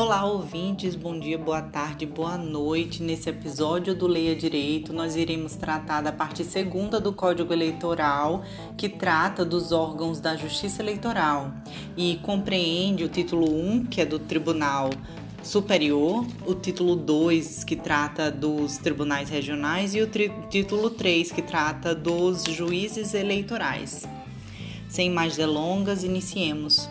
Olá, ouvintes, bom dia, boa tarde, boa noite. Nesse episódio do Leia Direito, nós iremos tratar da parte segunda do Código Eleitoral, que trata dos órgãos da Justiça Eleitoral e compreende o título 1, que é do Tribunal Superior, o título 2, que trata dos tribunais regionais, e o título 3, que trata dos juízes eleitorais. Sem mais delongas, iniciemos.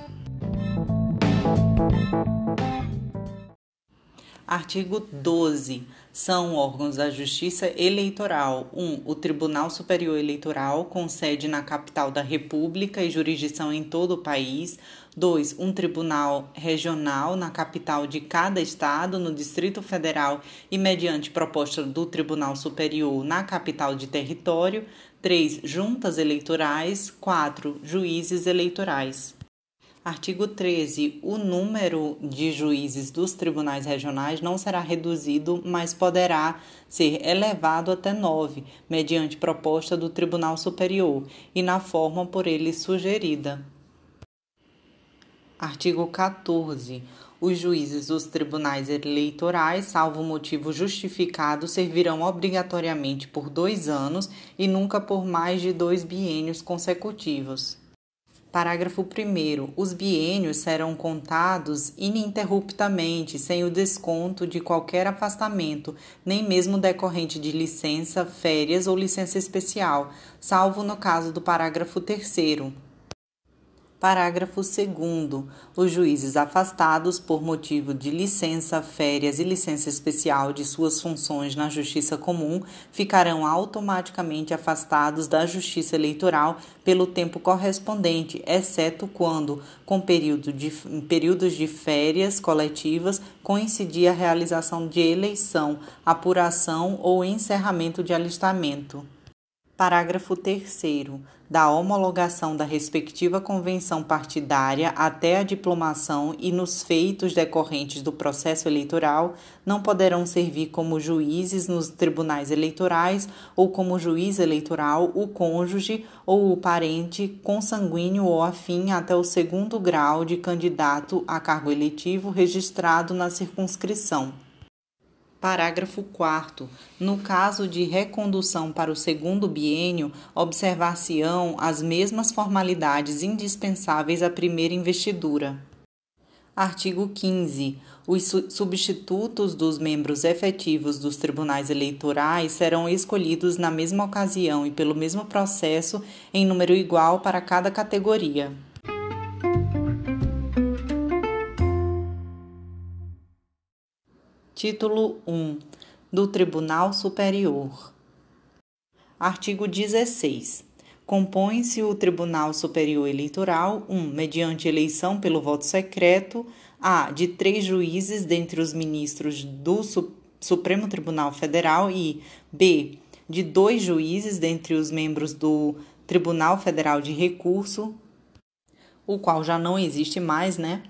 Artigo 12. São órgãos da Justiça Eleitoral: 1. Um, o Tribunal Superior Eleitoral, com sede na capital da República e jurisdição em todo o país. 2. Um tribunal regional na capital de cada estado, no Distrito Federal e mediante proposta do Tribunal Superior na capital de território. 3. Juntas eleitorais. 4. Juízes eleitorais. Artigo 13. O número de juízes dos tribunais regionais não será reduzido, mas poderá ser elevado até nove, mediante proposta do Tribunal Superior e na forma por ele sugerida. Artigo 14. Os juízes dos tribunais eleitorais, salvo motivo justificado, servirão obrigatoriamente por dois anos e nunca por mais de dois biênios consecutivos. Parágrafo 1. Os biênios serão contados ininterruptamente, sem o desconto de qualquer afastamento, nem mesmo decorrente de licença, férias ou licença especial, salvo no caso do parágrafo 3. Parágrafo 2. Os juízes afastados por motivo de licença, férias e licença especial de suas funções na Justiça Comum ficarão automaticamente afastados da Justiça Eleitoral pelo tempo correspondente, exceto quando, com período de, períodos de férias coletivas, coincidir a realização de eleição, apuração ou encerramento de alistamento. Parágrafo 3. Da homologação da respectiva convenção partidária até a diplomação e nos feitos decorrentes do processo eleitoral, não poderão servir como juízes nos tribunais eleitorais ou como juiz eleitoral o cônjuge ou o parente consanguíneo ou afim até o segundo grau de candidato a cargo eletivo registrado na circunscrição. Parágrafo 4. No caso de recondução para o segundo biênio, observar-se-ão as mesmas formalidades indispensáveis à primeira investidura. Artigo 15. Os substitutos dos membros efetivos dos tribunais eleitorais serão escolhidos na mesma ocasião e pelo mesmo processo em número igual para cada categoria. Título 1 do Tribunal Superior. Artigo 16. Compõe-se o Tribunal Superior Eleitoral 1. Um, mediante eleição pelo voto secreto, a. de três juízes dentre os ministros do Supremo Tribunal Federal e b. de dois juízes dentre os membros do Tribunal Federal de Recurso, o qual já não existe mais, né?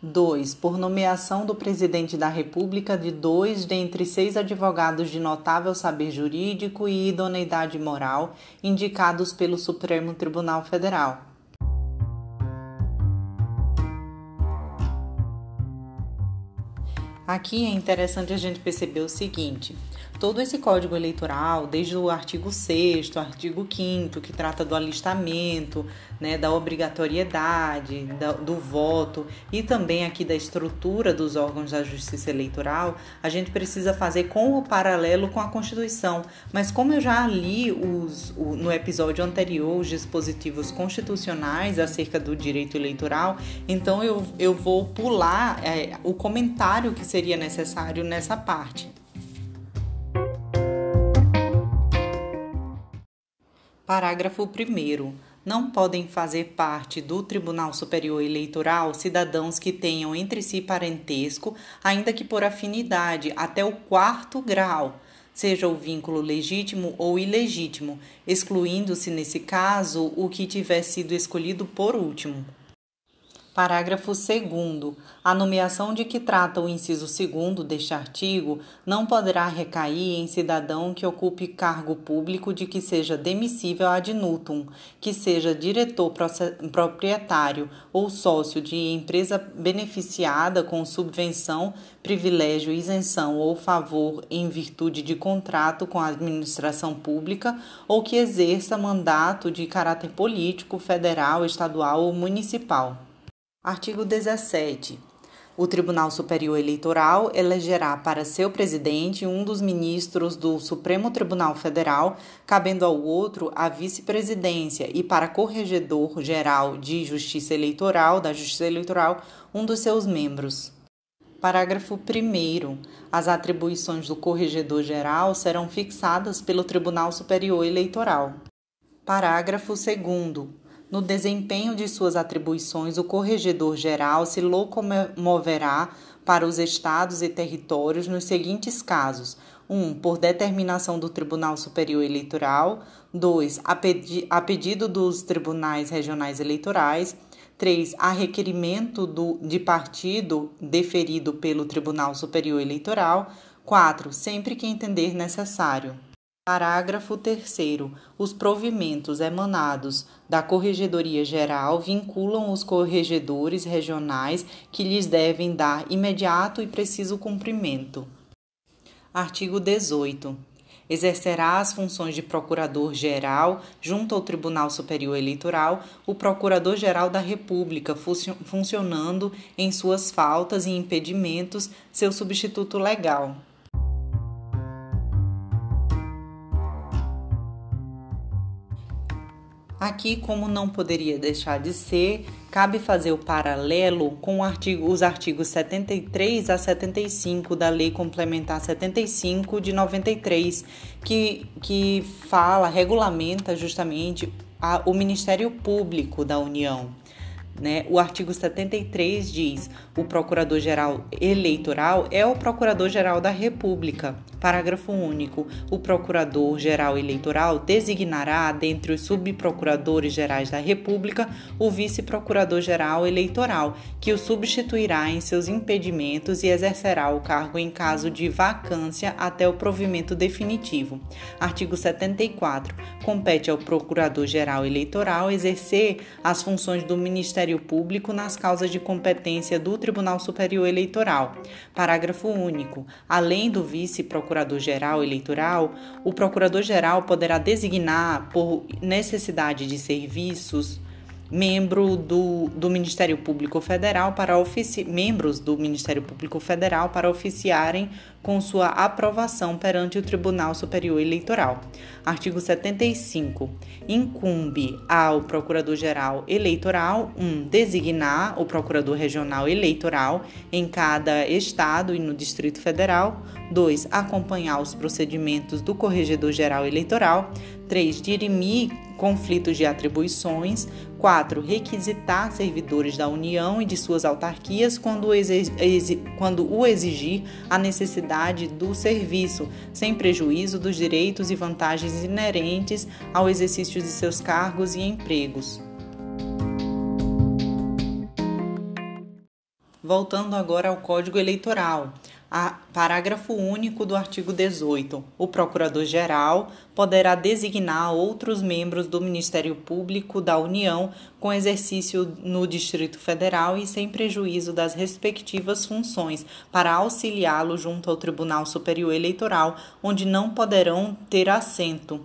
2. Por nomeação do Presidente da República de dois dentre seis advogados de notável saber jurídico e idoneidade moral indicados pelo Supremo Tribunal Federal. Aqui é interessante a gente perceber o seguinte: todo esse código eleitoral, desde o artigo 6, artigo 5, que trata do alistamento, né, da obrigatoriedade da, do voto e também aqui da estrutura dos órgãos da justiça eleitoral, a gente precisa fazer com o paralelo com a Constituição. Mas como eu já li os, o, no episódio anterior os dispositivos constitucionais acerca do direito eleitoral, então eu, eu vou pular é, o comentário que seria necessário nessa parte. Parágrafo 1. Não podem fazer parte do Tribunal Superior Eleitoral cidadãos que tenham entre si parentesco, ainda que por afinidade, até o quarto grau, seja o vínculo legítimo ou ilegítimo, excluindo-se nesse caso o que tiver sido escolhido por último. Parágrafo 2. A nomeação de que trata o inciso 2 deste artigo não poderá recair em cidadão que ocupe cargo público de que seja demissível ad nutum, que seja diretor proprietário ou sócio de empresa beneficiada com subvenção, privilégio, isenção ou favor em virtude de contrato com a administração pública ou que exerça mandato de caráter político, federal, estadual ou municipal. Artigo 17. O Tribunal Superior Eleitoral elegerá para seu presidente um dos ministros do Supremo Tribunal Federal, cabendo ao outro a vice-presidência, e para corregedor geral de Justiça Eleitoral, da Justiça Eleitoral, um dos seus membros. Parágrafo 1. As atribuições do corregedor geral serão fixadas pelo Tribunal Superior Eleitoral. Parágrafo 2. No desempenho de suas atribuições, o Corregedor-Geral se locomoverá para os estados e territórios nos seguintes casos: 1. Um, por determinação do Tribunal Superior Eleitoral. 2. A, pedi a pedido dos tribunais regionais eleitorais. 3. A requerimento do, de partido deferido pelo Tribunal Superior Eleitoral. 4. Sempre que entender necessário. Parágrafo 3. Os provimentos emanados da Corregedoria Geral vinculam os corregedores regionais que lhes devem dar imediato e preciso cumprimento. Artigo 18. Exercerá as funções de Procurador-Geral, junto ao Tribunal Superior Eleitoral, o Procurador-Geral da República, funcionando em suas faltas e impedimentos seu substituto legal. Aqui, como não poderia deixar de ser, cabe fazer o paralelo com artigo, os artigos 73 a 75 da Lei Complementar 75 de 93, que, que fala, regulamenta justamente a, o Ministério Público da União. Né? O artigo 73 diz: o Procurador-Geral Eleitoral é o Procurador-Geral da República. Parágrafo único. O Procurador-Geral Eleitoral designará, dentre os subprocuradores gerais da República, o Vice-Procurador-Geral Eleitoral, que o substituirá em seus impedimentos e exercerá o cargo em caso de vacância até o provimento definitivo. Artigo 74. Compete ao Procurador-Geral Eleitoral exercer as funções do Ministério Público nas causas de competência do Tribunal Superior Eleitoral. Parágrafo único. Além do vice-procurador-geral eleitoral, o procurador-geral poderá designar, por necessidade de serviços, membro do, do Ministério Público Federal para ofici membros do Ministério Público Federal para oficiarem com sua aprovação perante o Tribunal Superior Eleitoral. Artigo 75. Incumbe ao Procurador-Geral Eleitoral 1. Um, designar o Procurador Regional Eleitoral em cada estado e no Distrito Federal. 2. Acompanhar os procedimentos do Corregedor-Geral Eleitoral. 3. Dirimir conflitos de atribuições. 4. Requisitar servidores da União e de suas autarquias quando, quando o exigir a necessidade do serviço, sem prejuízo dos direitos e vantagens inerentes ao exercício de seus cargos e empregos. Voltando agora ao Código Eleitoral. A parágrafo único do artigo 18. O Procurador-Geral poderá designar outros membros do Ministério Público da União com exercício no Distrito Federal e sem prejuízo das respectivas funções, para auxiliá-lo junto ao Tribunal Superior Eleitoral, onde não poderão ter assento.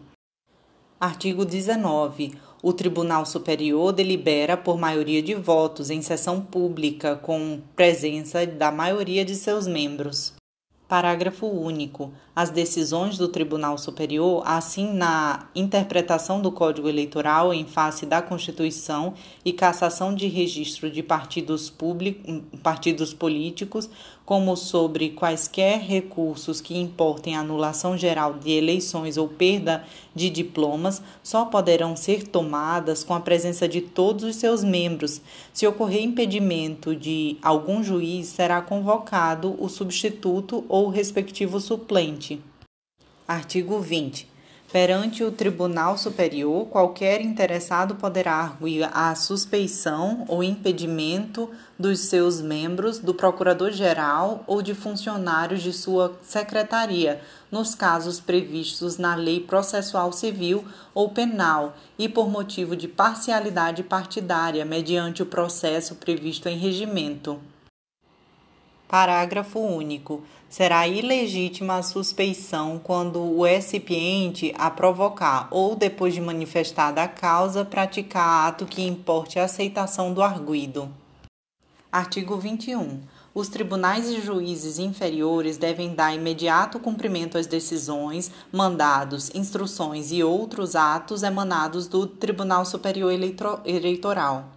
Artigo 19. O Tribunal Superior delibera por maioria de votos em sessão pública, com presença da maioria de seus membros. Parágrafo único. As decisões do Tribunal Superior, assim na interpretação do Código Eleitoral em face da Constituição e cassação de registro de partidos, públicos, partidos políticos, como sobre quaisquer recursos que importem anulação geral de eleições ou perda de diplomas, só poderão ser tomadas com a presença de todos os seus membros. Se ocorrer impedimento de algum juiz, será convocado o substituto ou o respectivo suplente. Artigo 20. Perante o Tribunal Superior, qualquer interessado poderá arguir a suspeição ou impedimento dos seus membros, do Procurador-Geral ou de funcionários de sua secretaria, nos casos previstos na Lei Processual Civil ou Penal e por motivo de parcialidade partidária, mediante o processo previsto em regimento. Parágrafo único será ilegítima a suspeição quando o recipiente a provocar ou depois de manifestada a causa praticar ato que importe a aceitação do arguido. Artigo 21. Os tribunais e juízes inferiores devem dar imediato cumprimento às decisões, mandados, instruções e outros atos emanados do Tribunal Superior Eleitoral.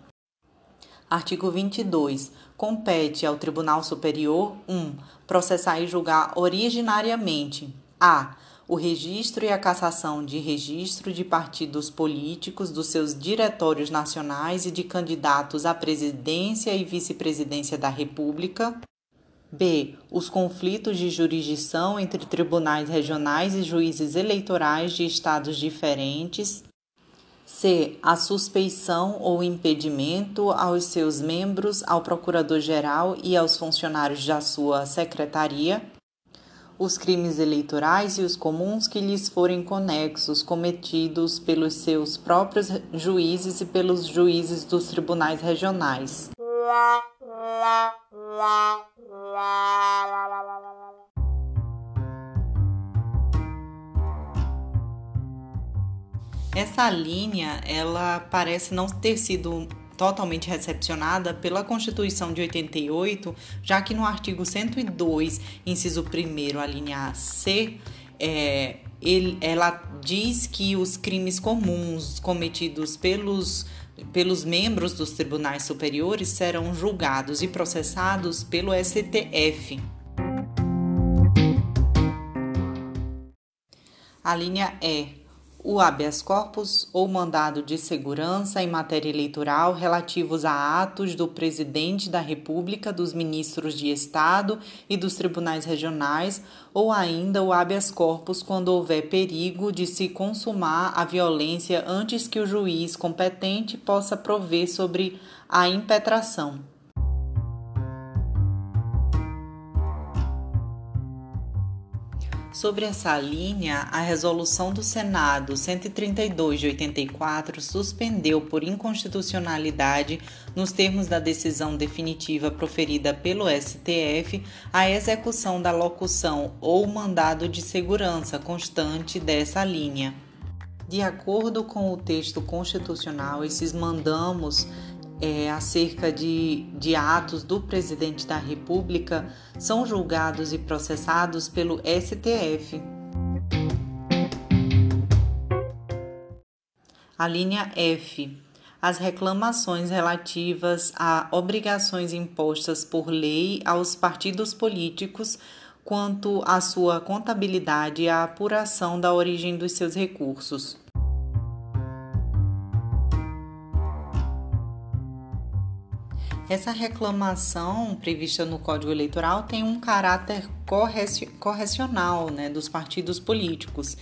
Artigo 22 compete ao Tribunal Superior 1. Um, processar e julgar originariamente a. O registro e a cassação de registro de partidos políticos dos seus diretórios nacionais e de candidatos à presidência e vice-presidência da República. B. Os conflitos de jurisdição entre tribunais regionais e juízes eleitorais de estados diferentes. C. A suspeição ou impedimento aos seus membros, ao Procurador-Geral e aos funcionários da sua secretaria. Os crimes eleitorais e os comuns que lhes forem conexos, cometidos pelos seus próprios juízes e pelos juízes dos tribunais regionais. Essa linha, ela parece não ter sido totalmente recepcionada pela Constituição de 88, já que no artigo 102, inciso 1 a linha C, é, ele, ela diz que os crimes comuns cometidos pelos, pelos membros dos tribunais superiores serão julgados e processados pelo STF. A linha E o habeas corpus ou mandado de segurança em matéria eleitoral relativos a atos do presidente da República, dos ministros de Estado e dos tribunais regionais, ou ainda o habeas corpus quando houver perigo de se consumar a violência antes que o juiz competente possa prover sobre a impetração. Sobre essa linha, a resolução do Senado 132 de 84 suspendeu por inconstitucionalidade, nos termos da decisão definitiva proferida pelo STF, a execução da locução ou mandado de segurança constante dessa linha. De acordo com o texto constitucional, esses mandamos é, acerca de, de atos do presidente da República são julgados e processados pelo STF. A linha F. As reclamações relativas a obrigações impostas por lei aos partidos políticos quanto à sua contabilidade e à apuração da origem dos seus recursos. Essa reclamação prevista no Código Eleitoral tem um caráter correcional né, dos partidos políticos.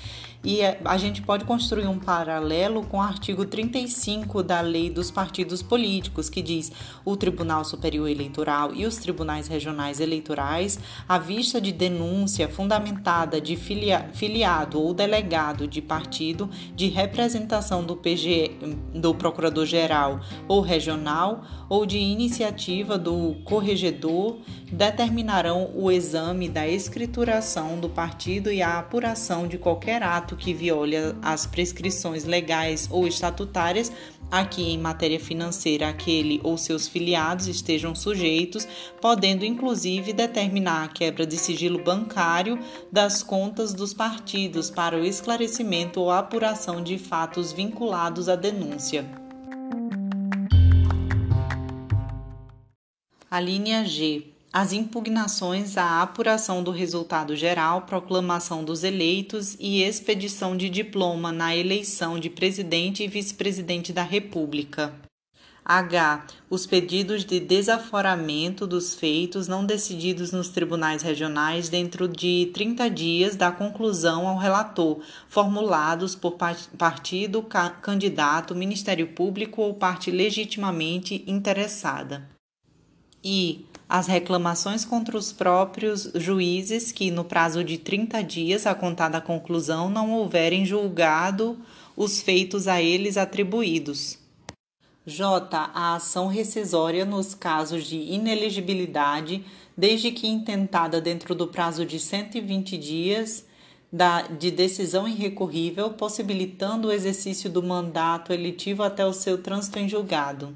E é, a gente pode construir um paralelo com o artigo 35 da Lei dos Partidos Políticos, que diz o Tribunal Superior Eleitoral e os tribunais regionais eleitorais, à vista de denúncia fundamentada de filia, filiado ou delegado de partido de representação do PG, do Procurador-Geral ou regional ou de iniciativa do corregedor, determinarão o exame da escrituração do partido e a apuração de qualquer ato que viole as prescrições legais ou estatutárias a que em matéria financeira aquele ou seus filiados estejam sujeitos, podendo inclusive determinar a quebra de sigilo bancário das contas dos partidos para o esclarecimento ou apuração de fatos vinculados à denúncia. A linha G as impugnações à apuração do resultado geral, proclamação dos eleitos e expedição de diploma na eleição de presidente e vice-presidente da República. H. Os pedidos de desaforamento dos feitos não decididos nos tribunais regionais dentro de 30 dias da conclusão ao relator, formulados por partido, candidato, Ministério Público ou parte legitimamente interessada. I. As reclamações contra os próprios juízes que, no prazo de 30 dias a contar da conclusão, não houverem julgado os feitos a eles atribuídos. J. A ação rescisória nos casos de inelegibilidade, desde que intentada dentro do prazo de 120 dias da, de decisão irrecorrível, possibilitando o exercício do mandato eletivo até o seu trânsito em julgado.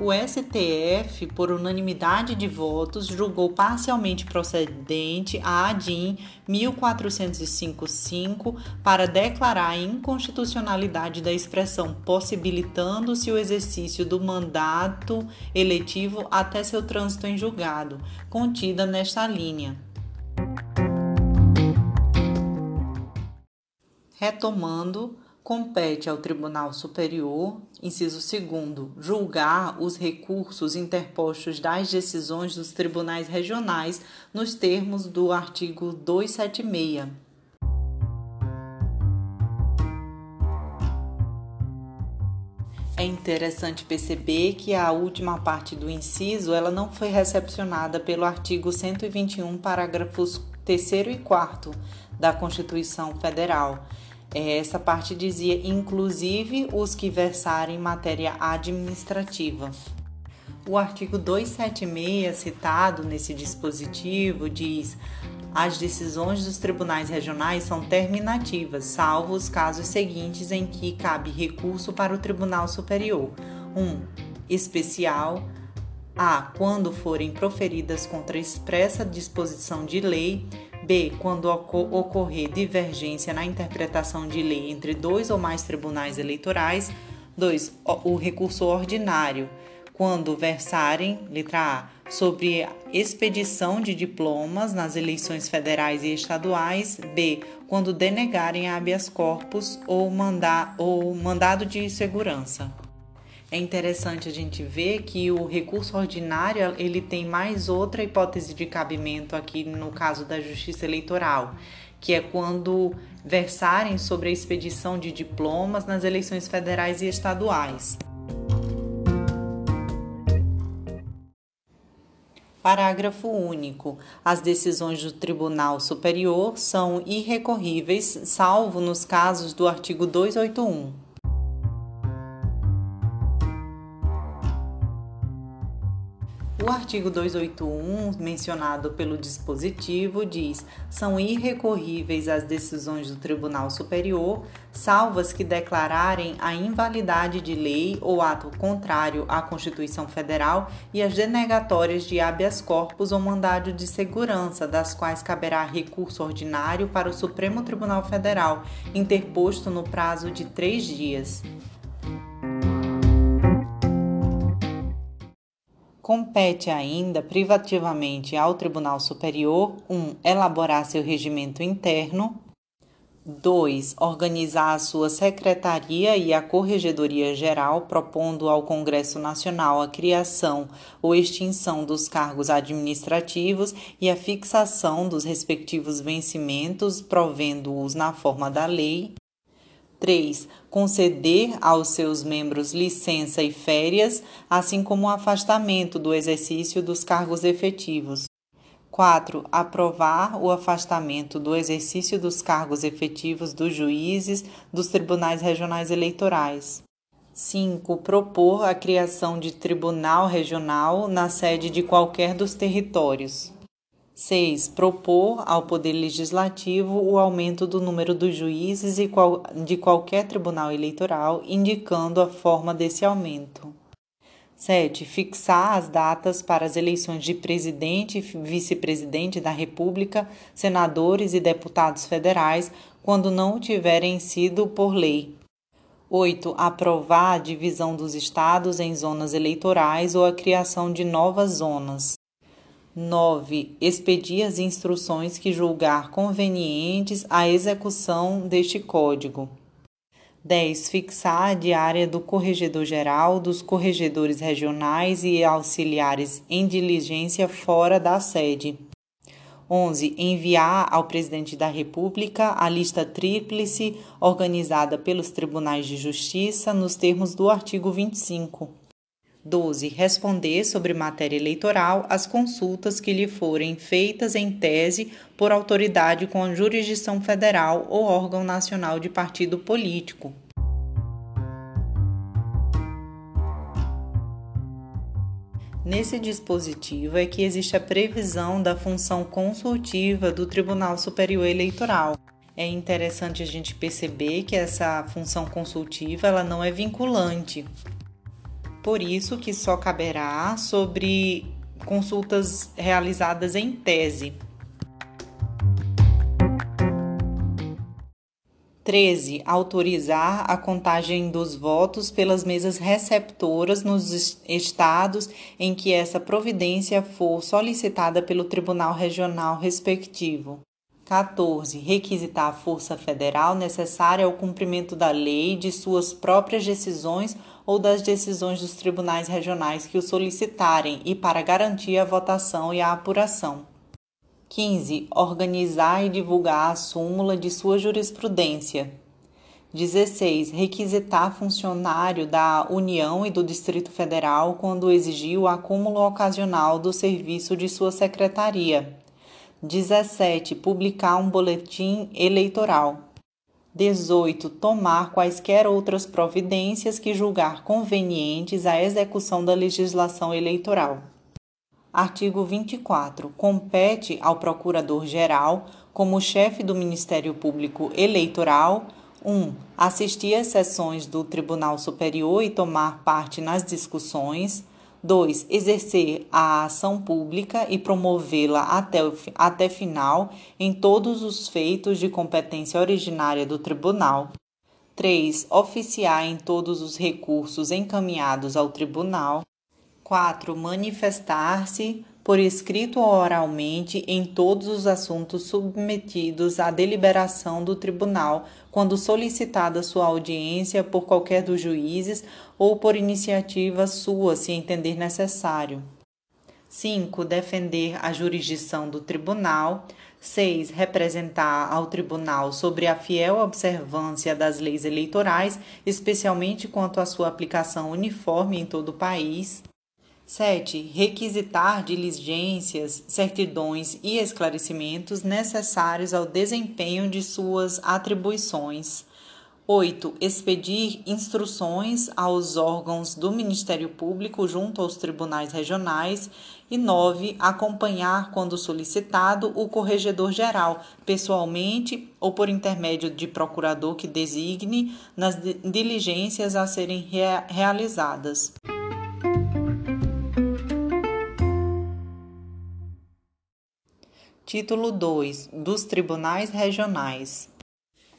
O STF, por unanimidade de votos, julgou parcialmente procedente a ADIM 1405.5 para declarar a inconstitucionalidade da expressão, possibilitando-se o exercício do mandato eletivo até seu trânsito em julgado, contida nesta linha. Retomando, compete ao Tribunal Superior, inciso 2, julgar os recursos interpostos das decisões dos tribunais regionais nos termos do artigo 276. É interessante perceber que a última parte do inciso ela não foi recepcionada pelo artigo 121, parágrafos 3 e 4 da Constituição Federal essa parte dizia inclusive os que versarem matéria administrativa. O artigo 276, citado nesse dispositivo, diz: as decisões dos tribunais regionais são terminativas, salvo os casos seguintes em que cabe recurso para o Tribunal Superior. 1. Um, especial. A. Quando forem proferidas contra expressa disposição de lei B. Quando ocorrer divergência na interpretação de lei entre dois ou mais tribunais eleitorais. 2. O recurso ordinário. Quando versarem, letra A, sobre expedição de diplomas nas eleições federais e estaduais. B. Quando denegarem habeas corpus ou, mandar, ou mandado de segurança é interessante a gente ver que o recurso ordinário ele tem mais outra hipótese de cabimento aqui no caso da justiça eleitoral, que é quando versarem sobre a expedição de diplomas nas eleições federais e estaduais. Parágrafo único. As decisões do Tribunal Superior são irrecorríveis, salvo nos casos do artigo 281. O artigo 281, mencionado pelo dispositivo, diz: são irrecorríveis as decisões do Tribunal Superior, salvas que declararem a invalidade de lei ou ato contrário à Constituição Federal e as denegatórias de habeas corpus ou mandado de segurança, das quais caberá recurso ordinário para o Supremo Tribunal Federal, interposto no prazo de três dias. Compete ainda privativamente ao Tribunal Superior 1. Um, elaborar seu regimento interno. 2. Organizar a sua secretaria e a Corregedoria Geral, propondo ao Congresso Nacional a criação ou extinção dos cargos administrativos e a fixação dos respectivos vencimentos, provendo-os na forma da lei. 3. Conceder aos seus membros licença e férias, assim como o afastamento do exercício dos cargos efetivos. 4. Aprovar o afastamento do exercício dos cargos efetivos dos juízes dos tribunais regionais eleitorais. 5. Propor a criação de tribunal regional na sede de qualquer dos territórios. 6. Propor ao Poder Legislativo o aumento do número dos juízes de qualquer tribunal eleitoral, indicando a forma desse aumento. 7. Fixar as datas para as eleições de presidente e vice-presidente da República, senadores e deputados federais, quando não tiverem sido por lei. 8. Aprovar a divisão dos estados em zonas eleitorais ou a criação de novas zonas. 9. Expedir as instruções que julgar convenientes à execução deste Código. 10. Fixar a diária do Corregedor-Geral, dos corregedores regionais e auxiliares em diligência fora da sede. 11. Enviar ao Presidente da República a lista tríplice organizada pelos Tribunais de Justiça nos termos do artigo 25. 12. Responder sobre matéria eleitoral as consultas que lhe forem feitas em tese por autoridade com jurisdição federal ou órgão nacional de partido político. Nesse dispositivo é que existe a previsão da função consultiva do Tribunal Superior Eleitoral. É interessante a gente perceber que essa função consultiva ela não é vinculante. Por isso que só caberá sobre consultas realizadas em tese. 13. Autorizar a contagem dos votos pelas mesas receptoras nos estados em que essa providência for solicitada pelo Tribunal Regional respectivo. 14. Requisitar a força federal necessária ao cumprimento da lei, de suas próprias decisões ou das decisões dos tribunais regionais que o solicitarem e para garantir a votação e a apuração. 15. Organizar e divulgar a súmula de sua jurisprudência. 16. Requisitar funcionário da União e do Distrito Federal quando exigir o acúmulo ocasional do serviço de sua secretaria. 17. Publicar um boletim eleitoral. 18. Tomar quaisquer outras providências que julgar convenientes à execução da legislação eleitoral. Artigo 24. Compete ao Procurador-Geral, como chefe do Ministério Público Eleitoral, 1. Um, assistir às sessões do Tribunal Superior e tomar parte nas discussões. 2. Exercer a ação pública e promovê-la até, até final em todos os feitos de competência originária do Tribunal. 3. Oficiar em todos os recursos encaminhados ao Tribunal. 4. Manifestar-se por escrito ou oralmente em todos os assuntos submetidos à deliberação do tribunal, quando solicitada sua audiência por qualquer dos juízes ou por iniciativa sua, se entender necessário. 5. Defender a jurisdição do tribunal. 6. Representar ao tribunal sobre a fiel observância das leis eleitorais, especialmente quanto à sua aplicação uniforme em todo o país. 7. Requisitar diligências, certidões e esclarecimentos necessários ao desempenho de suas atribuições. 8. Expedir instruções aos órgãos do Ministério Público junto aos tribunais regionais. E 9. Acompanhar, quando solicitado, o Corregedor-Geral, pessoalmente ou por intermédio de procurador que designe, nas diligências a serem rea realizadas. Título 2 dos Tribunais Regionais.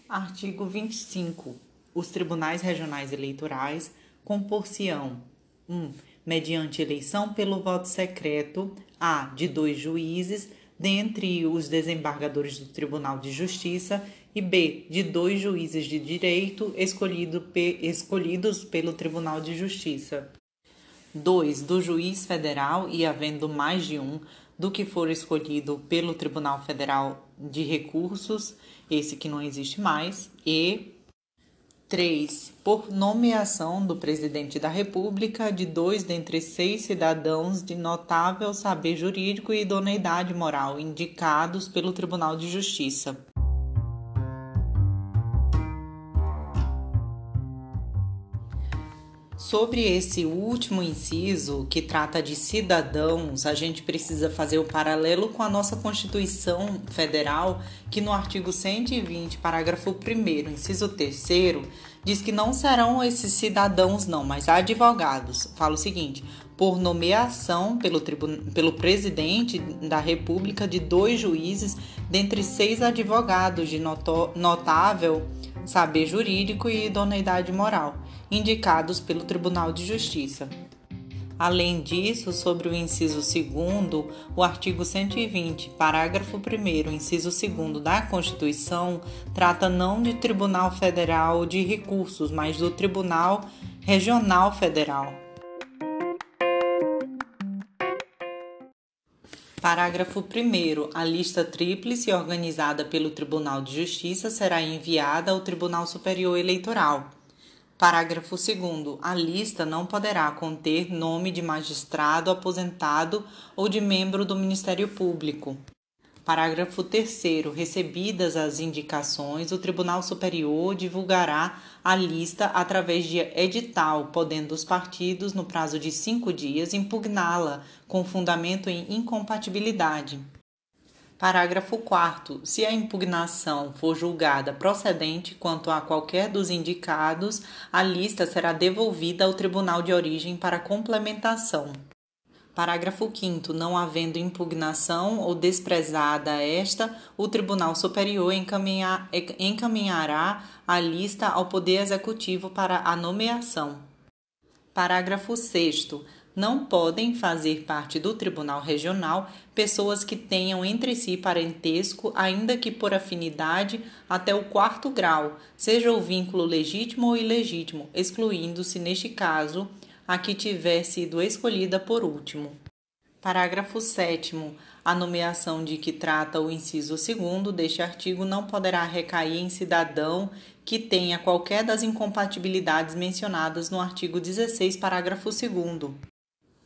Artigo 25. Os tribunais regionais eleitorais compor-se-ão 1. Um, mediante eleição pelo voto secreto a de dois juízes dentre os desembargadores do Tribunal de Justiça e b de dois juízes de direito escolhido pe, escolhidos pelo Tribunal de Justiça. 2. Do juiz federal e havendo mais de um do que for escolhido pelo Tribunal Federal de Recursos, esse que não existe mais, e 3. Por nomeação do presidente da República de dois dentre seis cidadãos de notável saber jurídico e idoneidade moral indicados pelo Tribunal de Justiça. Sobre esse último inciso, que trata de cidadãos, a gente precisa fazer o paralelo com a nossa Constituição Federal, que no artigo 120, parágrafo 1, inciso 3, diz que não serão esses cidadãos, não, mas advogados. Fala o seguinte: por nomeação pelo, pelo presidente da República de dois juízes, dentre seis advogados de notável saber jurídico e idoneidade moral indicados pelo Tribunal de Justiça. Além disso, sobre o inciso 2, o artigo 120, parágrafo 1, inciso 2 da Constituição, trata não de Tribunal Federal de Recursos, mas do Tribunal Regional Federal. Parágrafo 1. A lista tríplice organizada pelo Tribunal de Justiça será enviada ao Tribunal Superior Eleitoral. Parágrafo 2. A lista não poderá conter nome de magistrado aposentado ou de membro do Ministério Público. Parágrafo 3. Recebidas as indicações, o Tribunal Superior divulgará a lista através de edital, podendo os partidos, no prazo de cinco dias, impugná-la com fundamento em incompatibilidade. Parágrafo 4. Se a impugnação for julgada procedente quanto a qualquer dos indicados, a lista será devolvida ao tribunal de origem para complementação. Parágrafo 5. Não havendo impugnação ou desprezada esta, o Tribunal Superior encaminhará a lista ao Poder Executivo para a nomeação. Parágrafo 6 não podem fazer parte do Tribunal Regional pessoas que tenham entre si parentesco, ainda que por afinidade, até o quarto grau, seja o vínculo legítimo ou ilegítimo, excluindo-se, neste caso, a que tiver sido escolhida por último. Parágrafo 7. A nomeação de que trata o inciso 2 deste artigo não poderá recair em cidadão que tenha qualquer das incompatibilidades mencionadas no artigo 16, parágrafo 2.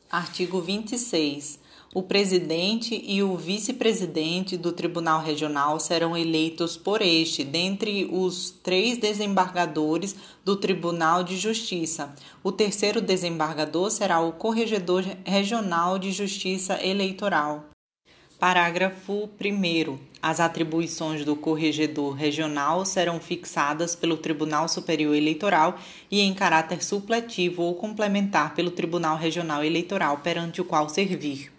Artigo 26. O presidente e o vice-presidente do Tribunal Regional serão eleitos por este, dentre os três desembargadores do Tribunal de Justiça. O terceiro desembargador será o Corregedor Regional de Justiça Eleitoral. Parágrafo 1. As atribuições do corregedor regional serão fixadas pelo Tribunal Superior Eleitoral e em caráter supletivo ou complementar pelo Tribunal Regional Eleitoral perante o qual servir.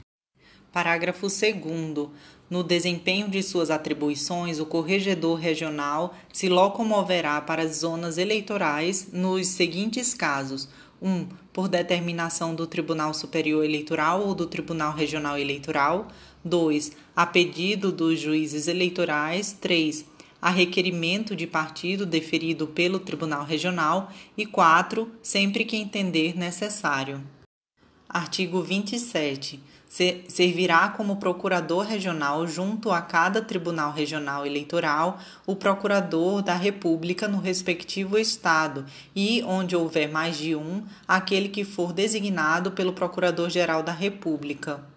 Parágrafo 2. No desempenho de suas atribuições, o corregedor regional se locomoverá para as zonas eleitorais nos seguintes casos: 1. Um, por determinação do Tribunal Superior Eleitoral ou do Tribunal Regional Eleitoral. 2. A pedido dos juízes eleitorais. 3. A requerimento de partido deferido pelo Tribunal Regional. E 4. Sempre que entender necessário. Artigo 27 servirá como procurador regional junto a cada Tribunal Regional Eleitoral o procurador da República no respectivo estado e, onde houver mais de um, aquele que for designado pelo Procurador-Geral da República.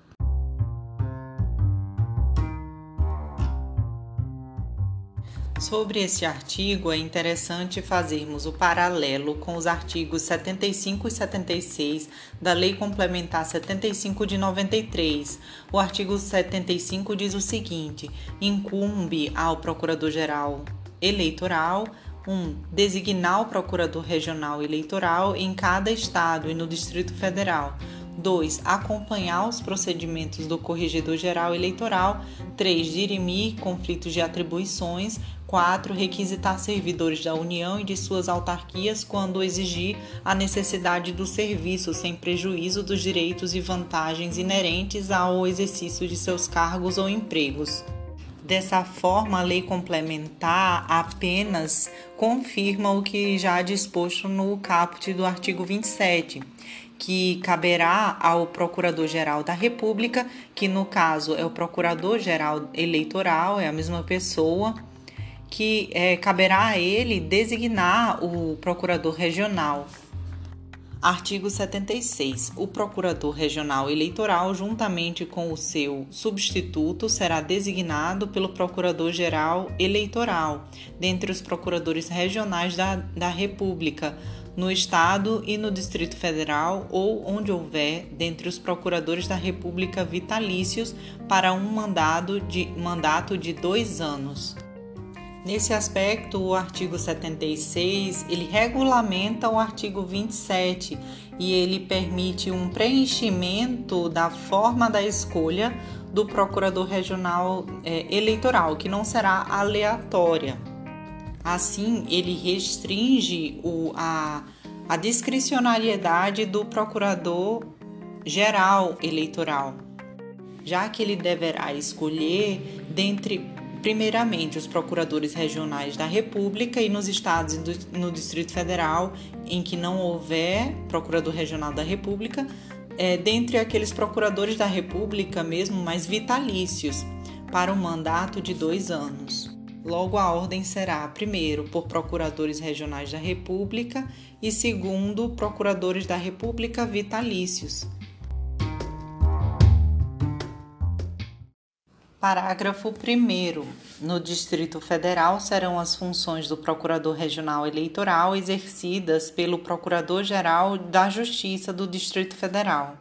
Sobre este artigo, é interessante fazermos o paralelo com os artigos 75 e 76 da Lei Complementar 75 de 93. O artigo 75 diz o seguinte: incumbe ao Procurador-Geral Eleitoral 1. Um, designar o Procurador Regional Eleitoral em cada estado e no Distrito Federal. 2. Acompanhar os procedimentos do Corregedor Geral Eleitoral. 3. Dirimir conflitos de atribuições. 4. Requisitar servidores da União e de suas autarquias quando exigir a necessidade do serviço, sem prejuízo dos direitos e vantagens inerentes ao exercício de seus cargos ou empregos. Dessa forma, a lei complementar apenas confirma o que já disposto no caput do artigo 27, que caberá ao Procurador-Geral da República, que no caso é o Procurador-Geral Eleitoral, é a mesma pessoa, que é, caberá a ele designar o procurador regional. Artigo 76. O procurador regional eleitoral, juntamente com o seu substituto, será designado pelo procurador-geral eleitoral, dentre os procuradores regionais da, da República, no Estado e no Distrito Federal ou onde houver, dentre os procuradores da República vitalícios, para um mandado de, mandato de dois anos. Nesse aspecto, o artigo 76 ele regulamenta o artigo 27 e ele permite um preenchimento da forma da escolha do procurador regional é, eleitoral, que não será aleatória. Assim, ele restringe o, a, a discricionariedade do procurador geral eleitoral, já que ele deverá escolher dentre primeiramente os procuradores regionais da República e nos estados e no Distrito Federal em que não houver procurador regional da República, é, dentre aqueles procuradores da República mesmo mais vitalícios para um mandato de dois anos. Logo, a ordem será, primeiro, por procuradores regionais da República e, segundo, procuradores da República vitalícios. Parágrafo 1. No Distrito Federal serão as funções do Procurador Regional Eleitoral exercidas pelo Procurador-Geral da Justiça do Distrito Federal.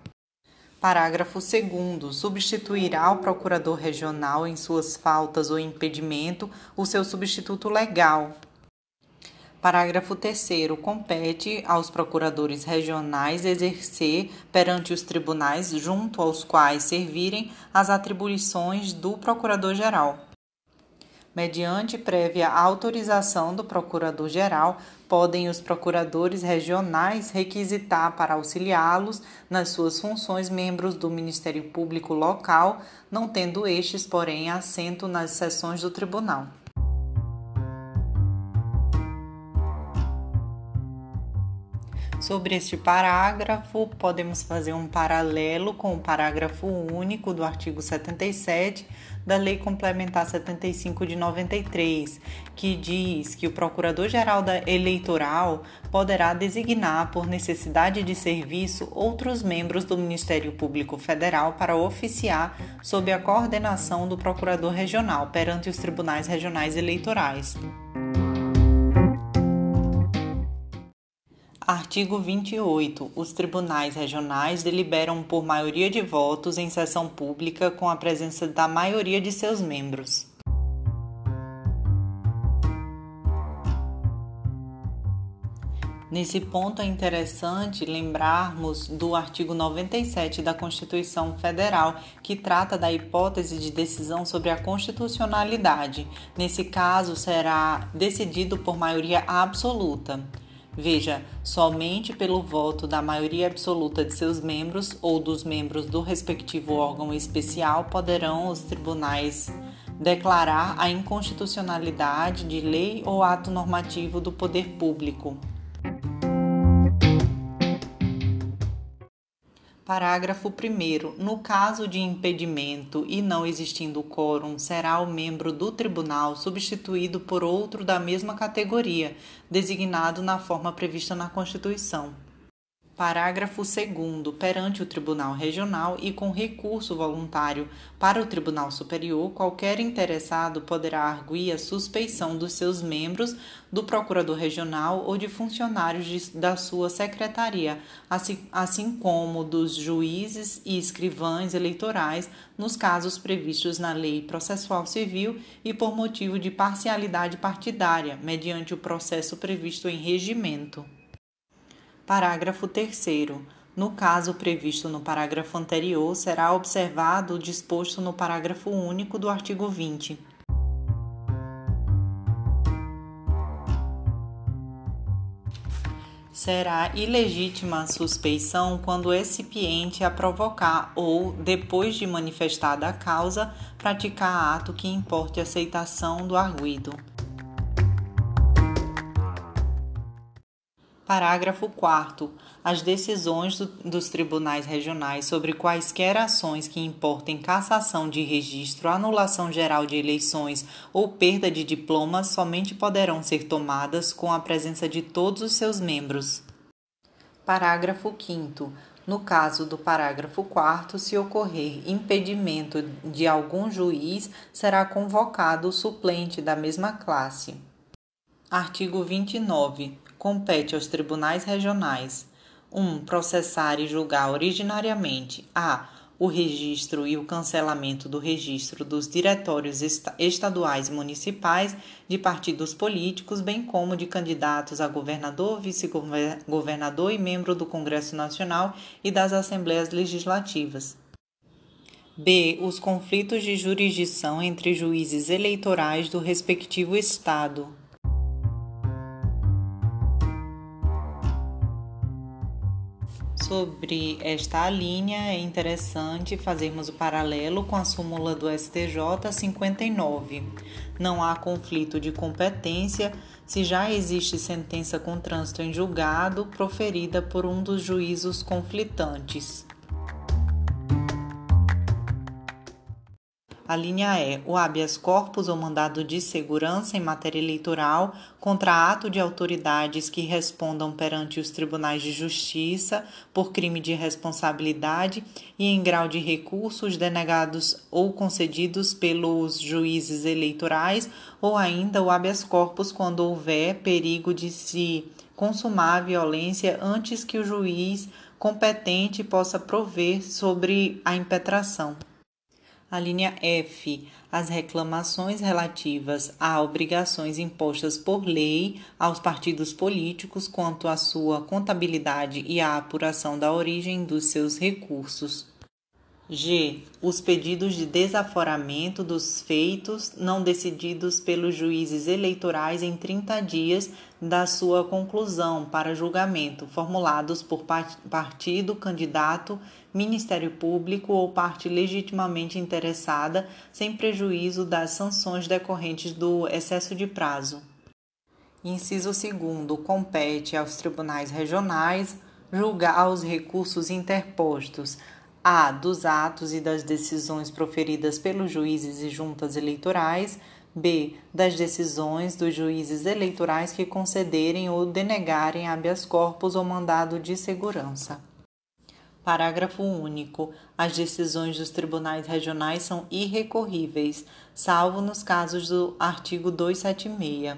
Parágrafo 2. Substituirá o Procurador Regional em suas faltas ou impedimento o seu substituto legal, Parágrafo 3. Compete aos procuradores regionais exercer perante os tribunais junto aos quais servirem as atribuições do Procurador-Geral. Mediante prévia autorização do Procurador-Geral, podem os procuradores regionais requisitar para auxiliá-los nas suas funções membros do Ministério Público local, não tendo estes, porém, assento nas sessões do tribunal. Sobre este parágrafo, podemos fazer um paralelo com o parágrafo único do artigo 77 da Lei Complementar 75 de 93, que diz que o Procurador-Geral Eleitoral poderá designar, por necessidade de serviço, outros membros do Ministério Público Federal para oficiar sob a coordenação do Procurador Regional perante os tribunais regionais eleitorais. Artigo 28. Os tribunais regionais deliberam por maioria de votos em sessão pública com a presença da maioria de seus membros. Nesse ponto é interessante lembrarmos do artigo 97 da Constituição Federal, que trata da hipótese de decisão sobre a constitucionalidade. Nesse caso, será decidido por maioria absoluta. Veja, somente pelo voto da maioria absoluta de seus membros ou dos membros do respectivo órgão especial poderão os tribunais declarar a inconstitucionalidade de lei ou ato normativo do poder público. Parágrafo 1. No caso de impedimento e não existindo quórum, será o membro do tribunal substituído por outro da mesma categoria, designado na forma prevista na Constituição. Parágrafo 2. Perante o Tribunal Regional e com recurso voluntário para o Tribunal Superior, qualquer interessado poderá arguir a suspeição dos seus membros, do Procurador Regional ou de funcionários de, da sua secretaria, assim, assim como dos juízes e escrivães eleitorais, nos casos previstos na Lei Processual Civil e por motivo de parcialidade partidária, mediante o processo previsto em regimento. Parágrafo 3. No caso previsto no parágrafo anterior, será observado o disposto no parágrafo único do artigo 20. Será ilegítima a suspeição quando recipiente a provocar ou, depois de manifestada a causa, praticar ato que importe aceitação do arguido. Parágrafo 4. As decisões do, dos tribunais regionais sobre quaisquer ações que importem cassação de registro, anulação geral de eleições ou perda de diplomas somente poderão ser tomadas com a presença de todos os seus membros. Parágrafo 5. No caso do parágrafo 4, se ocorrer impedimento de algum juiz, será convocado o suplente da mesma classe. Artigo 29 compete aos tribunais regionais 1. Um, processar e julgar originariamente a o registro e o cancelamento do registro dos diretórios estaduais e municipais de partidos políticos, bem como de candidatos a governador, vice-governador e membro do Congresso Nacional e das Assembleias Legislativas. B. Os conflitos de jurisdição entre juízes eleitorais do respectivo Estado. Sobre esta linha, é interessante fazermos o paralelo com a súmula do STJ 59. Não há conflito de competência se já existe sentença com trânsito em julgado proferida por um dos juízos conflitantes. A linha E. O habeas corpus ou mandado de segurança em matéria eleitoral contra ato de autoridades que respondam perante os tribunais de justiça por crime de responsabilidade e em grau de recursos denegados ou concedidos pelos juízes eleitorais ou ainda o habeas corpus quando houver perigo de se consumar a violência antes que o juiz competente possa prover sobre a impetração. A linha F. As reclamações relativas a obrigações impostas por lei aos partidos políticos quanto à sua contabilidade e à apuração da origem dos seus recursos. G. Os pedidos de desaforamento dos feitos não decididos pelos juízes eleitorais em 30 dias da sua conclusão para julgamento, formulados por partido, candidato, Ministério Público ou parte legitimamente interessada, sem prejuízo das sanções decorrentes do excesso de prazo. Inciso 2. Compete aos tribunais regionais julgar os recursos interpostos a. dos atos e das decisões proferidas pelos juízes e juntas eleitorais, b. das decisões dos juízes eleitorais que concederem ou denegarem habeas corpus ou mandado de segurança. Parágrafo único. As decisões dos tribunais regionais são irrecorríveis, salvo nos casos do artigo 276.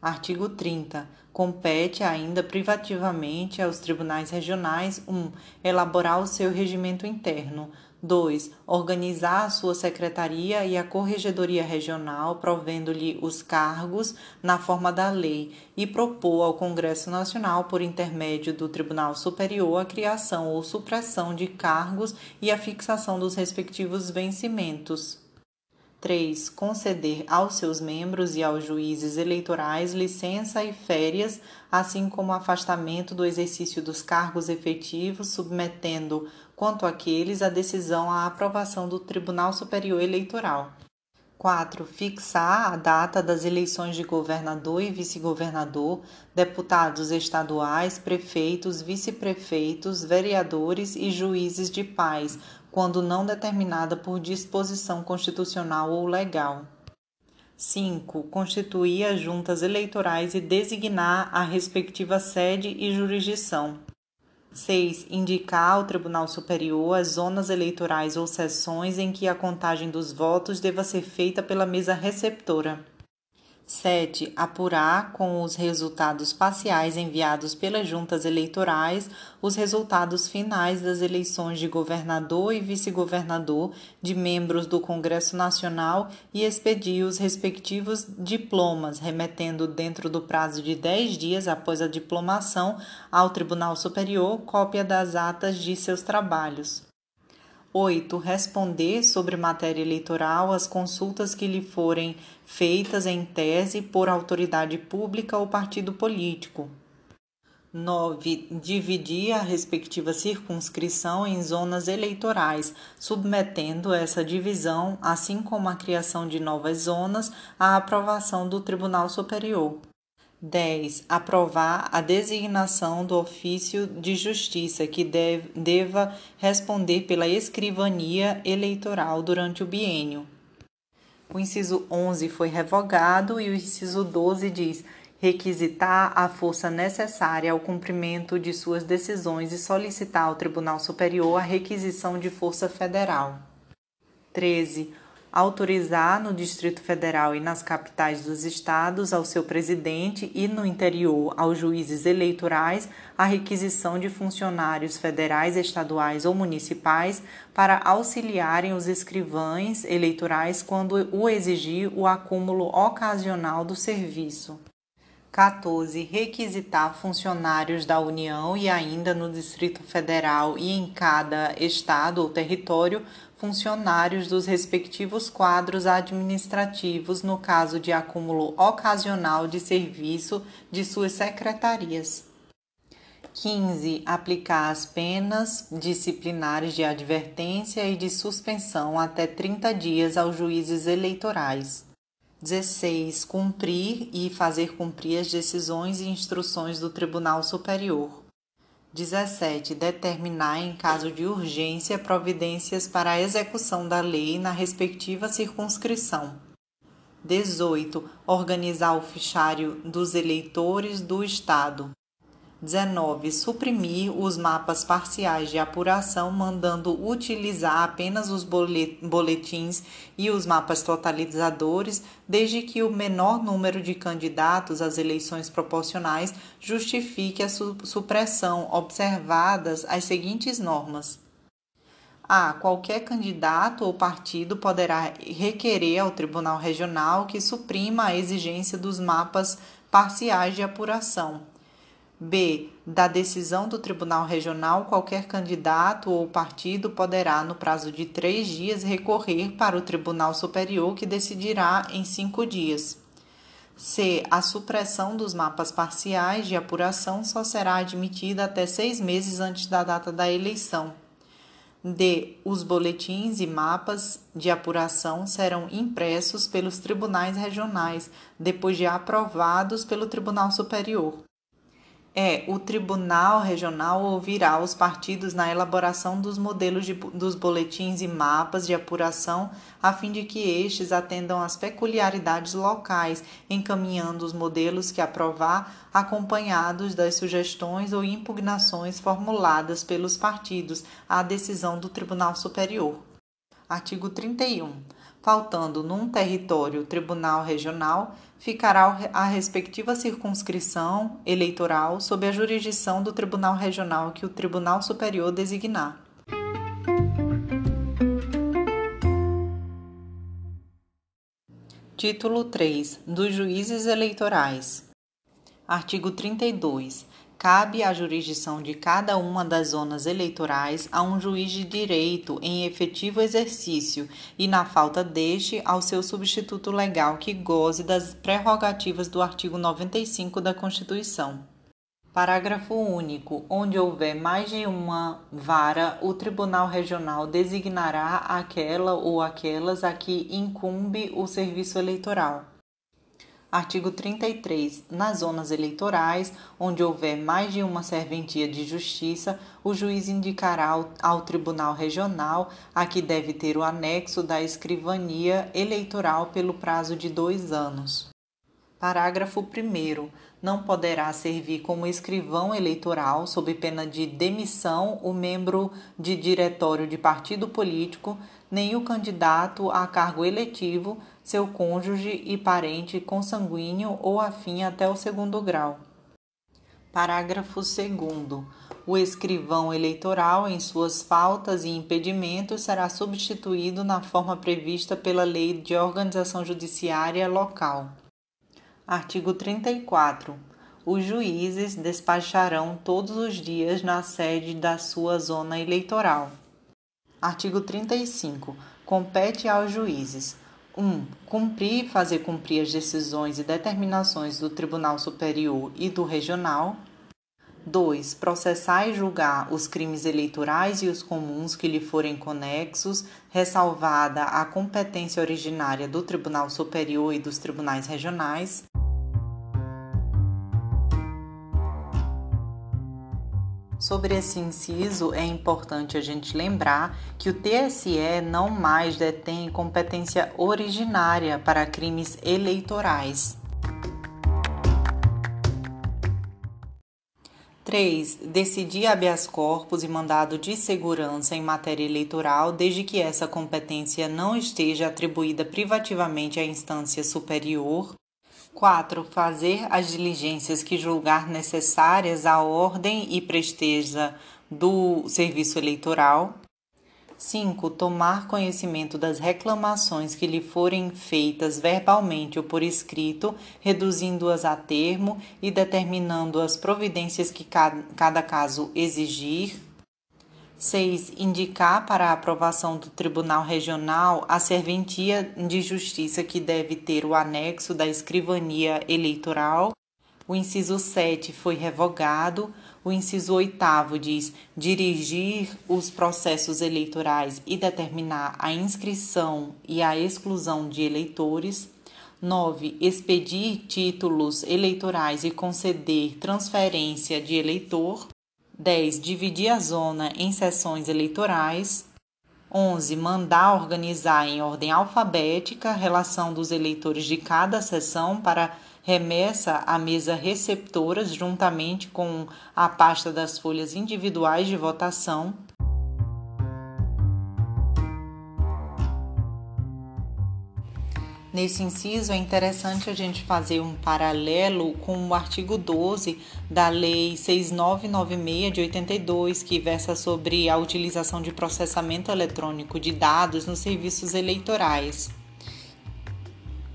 Artigo 30. Compete ainda privativamente aos tribunais regionais 1. Um, elaborar o seu regimento interno. 2. Organizar a sua secretaria e a corregedoria regional, provendo-lhe os cargos na forma da lei, e propor ao Congresso Nacional, por intermédio do Tribunal Superior, a criação ou supressão de cargos e a fixação dos respectivos vencimentos. 3. Conceder aos seus membros e aos juízes eleitorais licença e férias, assim como afastamento do exercício dos cargos efetivos, submetendo, quanto àqueles, a decisão à aprovação do Tribunal Superior Eleitoral. 4. Fixar a data das eleições de governador e vice-governador, deputados estaduais, prefeitos, vice-prefeitos, vereadores e juízes de paz, quando não determinada por disposição constitucional ou legal. 5. Constituir as juntas eleitorais e designar a respectiva sede e jurisdição. 6. Indicar ao Tribunal Superior as zonas eleitorais ou sessões em que a contagem dos votos deva ser feita pela mesa receptora. 7. Apurar com os resultados parciais enviados pelas juntas eleitorais os resultados finais das eleições de governador e vice-governador, de membros do Congresso Nacional e expedir os respectivos diplomas, remetendo dentro do prazo de 10 dias após a diplomação ao Tribunal Superior cópia das atas de seus trabalhos. 8. Responder sobre matéria eleitoral as consultas que lhe forem feitas em tese por autoridade pública ou partido político. 9. Dividir a respectiva circunscrição em zonas eleitorais, submetendo essa divisão, assim como a criação de novas zonas, à aprovação do Tribunal Superior. 10. Aprovar a designação do ofício de justiça que deve, deva responder pela escrivania eleitoral durante o biênio. O inciso 11 foi revogado e o inciso 12 diz requisitar a força necessária ao cumprimento de suas decisões e solicitar ao Tribunal Superior a requisição de força federal. 13 autorizar no Distrito Federal e nas capitais dos estados ao seu presidente e no interior aos juízes eleitorais a requisição de funcionários federais, estaduais ou municipais para auxiliarem os escrivães eleitorais quando o exigir o acúmulo ocasional do serviço. 14. Requisitar funcionários da União e ainda no Distrito Federal e em cada estado ou território funcionários dos respectivos quadros administrativos no caso de acúmulo ocasional de serviço de suas secretarias. 15. Aplicar as penas disciplinares de advertência e de suspensão até 30 dias aos juízes eleitorais. 16. Cumprir e fazer cumprir as decisões e instruções do Tribunal Superior. 17. Determinar, em caso de urgência, providências para a execução da lei na respectiva circunscrição. 18. Organizar o fichário dos eleitores do Estado. 19. Suprimir os mapas parciais de apuração, mandando utilizar apenas os boletins e os mapas totalizadores, desde que o menor número de candidatos às eleições proporcionais justifique a supressão, observadas as seguintes normas. A. Qualquer candidato ou partido poderá requerer ao Tribunal Regional que suprima a exigência dos mapas parciais de apuração. B. Da decisão do Tribunal Regional, qualquer candidato ou partido poderá, no prazo de três dias, recorrer para o Tribunal Superior, que decidirá em cinco dias. C. A supressão dos mapas parciais de apuração só será admitida até seis meses antes da data da eleição. D. Os boletins e mapas de apuração serão impressos pelos tribunais regionais, depois de aprovados pelo Tribunal Superior. É, o Tribunal Regional ouvirá os partidos na elaboração dos modelos de, dos boletins e mapas de apuração, a fim de que estes atendam às peculiaridades locais, encaminhando os modelos que aprovar, acompanhados das sugestões ou impugnações formuladas pelos partidos à decisão do Tribunal Superior. Artigo 31. Faltando num território tribunal regional, ficará a respectiva circunscrição eleitoral sob a jurisdição do Tribunal Regional que o Tribunal Superior designar. Título 3 dos Juízes Eleitorais. Artigo 32 cabe à jurisdição de cada uma das zonas eleitorais a um juiz de direito em efetivo exercício e, na falta deste, ao seu substituto legal que goze das prerrogativas do artigo 95 da Constituição. Parágrafo único. Onde houver mais de uma vara, o Tribunal Regional designará aquela ou aquelas a que incumbe o serviço eleitoral. Artigo 33. Nas zonas eleitorais, onde houver mais de uma serventia de justiça, o juiz indicará ao, ao Tribunal Regional a que deve ter o anexo da escrivania eleitoral pelo prazo de dois anos. Parágrafo 1. Não poderá servir como escrivão eleitoral, sob pena de demissão, o membro de diretório de partido político, nem o candidato a cargo eletivo seu cônjuge e parente consanguíneo ou afim até o segundo grau. Parágrafo 2. O escrivão eleitoral, em suas faltas e impedimentos, será substituído na forma prevista pela Lei de Organização Judiciária Local. Artigo 34. Os juízes despacharão todos os dias na sede da sua zona eleitoral. Artigo 35. Compete aos juízes 1. Cumprir e fazer cumprir as decisões e determinações do Tribunal Superior e do Regional. 2. Processar e julgar os crimes eleitorais e os comuns que lhe forem conexos, ressalvada a competência originária do Tribunal Superior e dos tribunais regionais. Sobre esse inciso, é importante a gente lembrar que o TSE não mais detém competência originária para crimes eleitorais. 3. Decidir habeas corpus e mandado de segurança em matéria eleitoral, desde que essa competência não esteja atribuída privativamente à instância superior. 4. Fazer as diligências que julgar necessárias à ordem e presteza do serviço eleitoral. 5. Tomar conhecimento das reclamações que lhe forem feitas verbalmente ou por escrito, reduzindo-as a termo e determinando as providências que cada caso exigir. 6. Indicar para a aprovação do Tribunal Regional a serventia de justiça que deve ter o anexo da escrivania eleitoral. O inciso 7 foi revogado. O inciso 8 diz dirigir os processos eleitorais e determinar a inscrição e a exclusão de eleitores. 9. Expedir títulos eleitorais e conceder transferência de eleitor. 10. Dividir a zona em sessões eleitorais. 11. Mandar organizar em ordem alfabética a relação dos eleitores de cada sessão para remessa à mesa receptoras juntamente com a pasta das folhas individuais de votação. Nesse inciso, é interessante a gente fazer um paralelo com o artigo 12 da Lei 6996 de 82, que versa sobre a utilização de processamento eletrônico de dados nos serviços eleitorais.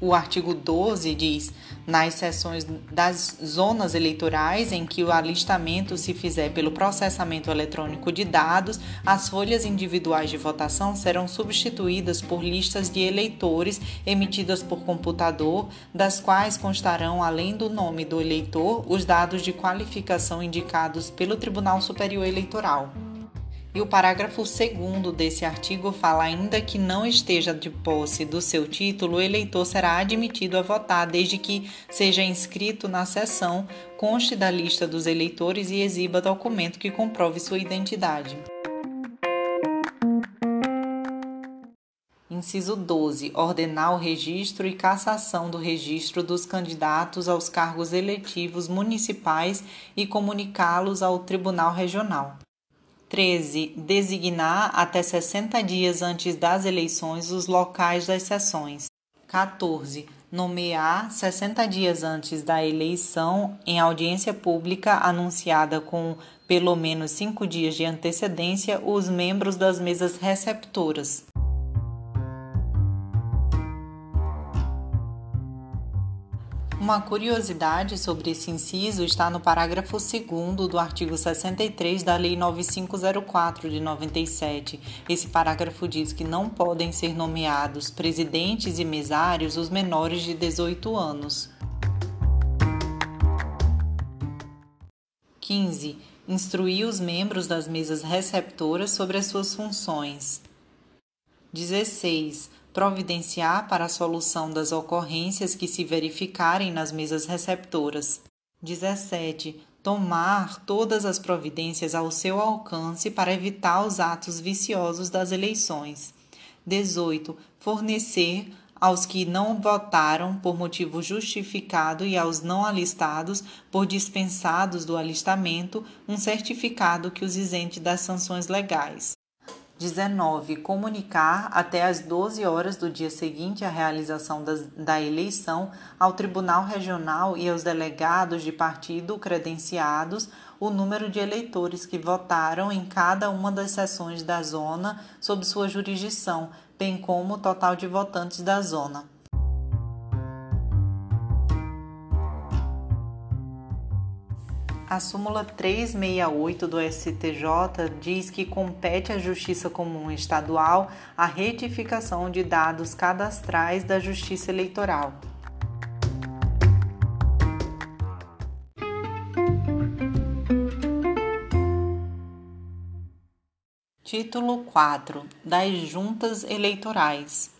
O artigo 12 diz: nas sessões das zonas eleitorais em que o alistamento se fizer pelo processamento eletrônico de dados, as folhas individuais de votação serão substituídas por listas de eleitores emitidas por computador, das quais constarão, além do nome do eleitor, os dados de qualificação indicados pelo Tribunal Superior Eleitoral. E o parágrafo 2 desse artigo fala ainda que não esteja de posse do seu título, o eleitor será admitido a votar desde que seja inscrito na sessão, conste da lista dos eleitores e exiba documento que comprove sua identidade. Inciso 12. Ordenar o registro e cassação do registro dos candidatos aos cargos eletivos municipais e comunicá-los ao Tribunal Regional. 13. Designar até 60 dias antes das eleições os locais das sessões. 14. Nomear 60 dias antes da eleição, em audiência pública anunciada com pelo menos cinco dias de antecedência, os membros das mesas receptoras. Uma curiosidade sobre esse inciso está no parágrafo 2 do artigo 63 da Lei 9504 de 97. Esse parágrafo diz que não podem ser nomeados presidentes e mesários os menores de 18 anos. 15. Instruir os membros das mesas receptoras sobre as suas funções. 16 providenciar para a solução das ocorrências que se verificarem nas mesas receptoras. 17. Tomar todas as providências ao seu alcance para evitar os atos viciosos das eleições. 18. Fornecer aos que não votaram por motivo justificado e aos não alistados por dispensados do alistamento um certificado que os isente das sanções legais. 19. Comunicar até às 12 horas do dia seguinte à realização das, da eleição ao Tribunal Regional e aos delegados de partido credenciados o número de eleitores que votaram em cada uma das sessões da zona sob sua jurisdição, bem como o total de votantes da zona. A súmula 368 do STJ diz que compete à Justiça Comum Estadual a retificação de dados cadastrais da Justiça Eleitoral. Título 4 das Juntas Eleitorais.